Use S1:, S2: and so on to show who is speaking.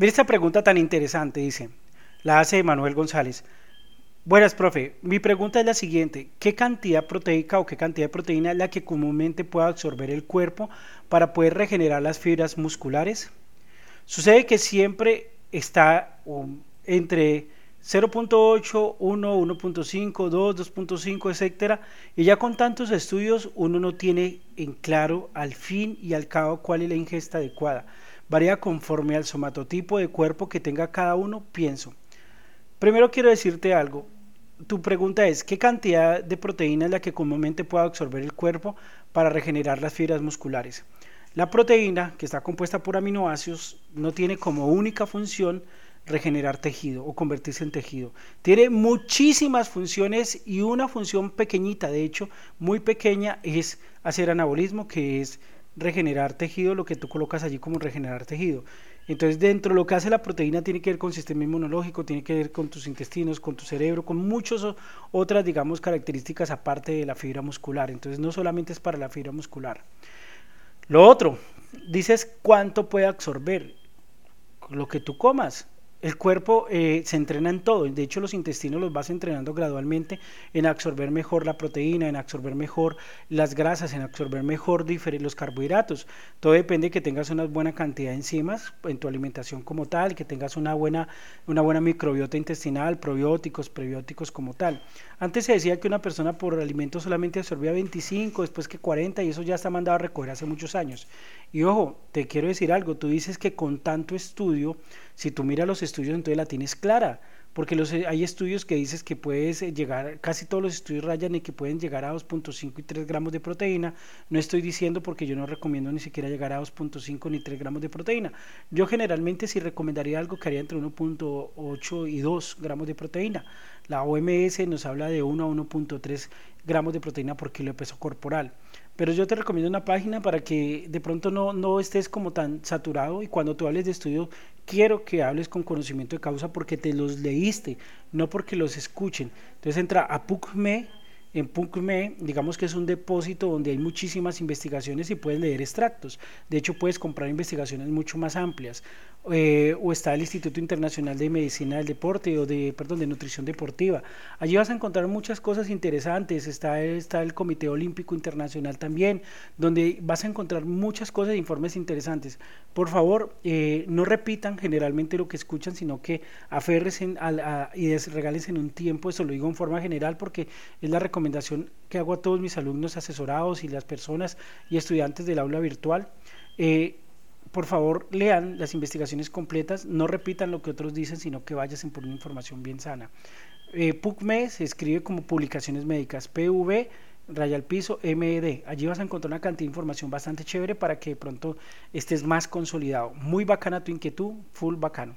S1: Mira esta pregunta tan interesante, dice, la hace Manuel González. Buenas, profe. Mi pregunta es la siguiente. ¿Qué cantidad proteica o qué cantidad de proteína es la que comúnmente puede absorber el cuerpo para poder regenerar las fibras musculares? Sucede que siempre está um, entre 0.8, 1, 1.5, 2, 2.5, etcétera, y ya con tantos estudios uno no tiene en claro al fin y al cabo cuál es la ingesta adecuada. Varía conforme al somatotipo de cuerpo que tenga cada uno, pienso. Primero quiero decirte algo. Tu pregunta es, ¿qué cantidad de proteína es la que comúnmente puede absorber el cuerpo para regenerar las fibras musculares? La proteína, que está compuesta por aminoácidos, no tiene como única función regenerar tejido o convertirse en tejido. Tiene muchísimas funciones y una función pequeñita, de hecho, muy pequeña, es hacer anabolismo, que es regenerar tejido, lo que tú colocas allí como regenerar tejido. Entonces, dentro de lo que hace la proteína tiene que ver con sistema inmunológico, tiene que ver con tus intestinos, con tu cerebro, con muchas otras, digamos, características aparte de la fibra muscular. Entonces, no solamente es para la fibra muscular. Lo otro, dices cuánto puede absorber lo que tú comas. El cuerpo eh, se entrena en todo, de hecho los intestinos los vas entrenando gradualmente en absorber mejor la proteína, en absorber mejor las grasas, en absorber mejor los carbohidratos. Todo depende de que tengas una buena cantidad de enzimas en tu alimentación como tal, que tengas una buena, una buena microbiota intestinal, probióticos, prebióticos como tal. Antes se decía que una persona por alimento solamente absorbía 25, después que 40 y eso ya está mandado a recoger hace muchos años. Y ojo, te quiero decir algo, tú dices que con tanto estudio, si tú miras los estudios entonces la tienes clara, porque los, hay estudios que dices que puedes eh, llegar, casi todos los estudios rayan y que pueden llegar a 2.5 y 3 gramos de proteína. No estoy diciendo porque yo no recomiendo ni siquiera llegar a 2.5 ni 3 gramos de proteína. Yo generalmente si recomendaría algo que haría entre 1.8 y 2 gramos de proteína. La OMS nos habla de 1 a 1.3 gramos de proteína por kilo de peso corporal. Pero yo te recomiendo una página para que de pronto no, no estés como tan saturado y cuando tú hables de estudio quiero que hables con conocimiento de causa porque te los leíste, no porque los escuchen. Entonces entra a PUCME en PUCME, digamos que es un depósito donde hay muchísimas investigaciones y puedes leer extractos. De hecho, puedes comprar investigaciones mucho más amplias. Eh, o está el Instituto Internacional de Medicina del Deporte o de, perdón, de Nutrición Deportiva. Allí vas a encontrar muchas cosas interesantes. Está, está el Comité Olímpico Internacional también, donde vas a encontrar muchas cosas e informes interesantes. Por favor, eh, no repitan generalmente lo que escuchan, sino que aferresen a, y regales en un tiempo. Eso lo digo en forma general porque es la recomendación recomendación que hago a todos mis alumnos asesorados y las personas y estudiantes del aula virtual. Eh, por favor, lean las investigaciones completas, no repitan lo que otros dicen, sino que vayan por una información bien sana. Eh, PUCME se escribe como Publicaciones Médicas, PV, raya al piso, MED. Allí vas a encontrar una cantidad de información bastante chévere para que de pronto estés más consolidado. Muy bacana tu inquietud, full bacano.